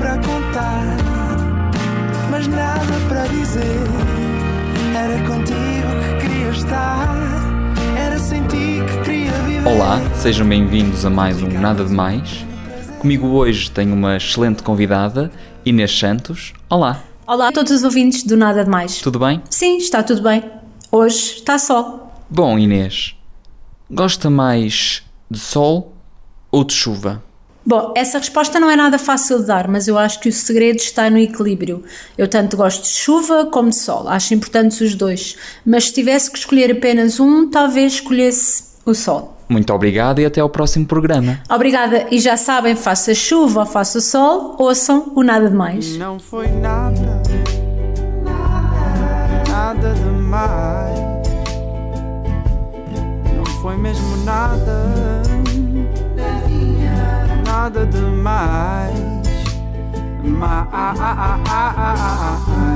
para contar, mas nada para dizer. Era contigo que queria estar, era sem ti que queria viver. Olá, sejam bem-vindos a mais um Nada de Mais. Comigo hoje tenho uma excelente convidada, Inês Santos. Olá, Olá a todos os ouvintes do Nada de Mais. tudo bem? Sim, está tudo bem. Hoje está sol. Bom, Inês, gosta mais de sol ou de chuva? Bom, essa resposta não é nada fácil de dar, mas eu acho que o segredo está no equilíbrio. Eu tanto gosto de chuva como de sol, acho importantes os dois. Mas se tivesse que escolher apenas um, talvez escolhesse o sol. Muito obrigado e até ao próximo programa. Obrigada, e já sabem, faça chuva ou faça sol, ouçam o Nada de Mais. Não foi nada, nada demais. Não foi mesmo nada, nada demais. Mais. Ah, ah, ah,